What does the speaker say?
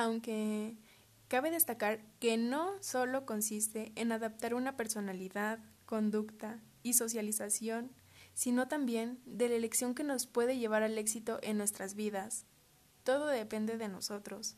Aunque cabe destacar que no solo consiste en adaptar una personalidad, conducta y socialización, sino también de la elección que nos puede llevar al éxito en nuestras vidas. Todo depende de nosotros.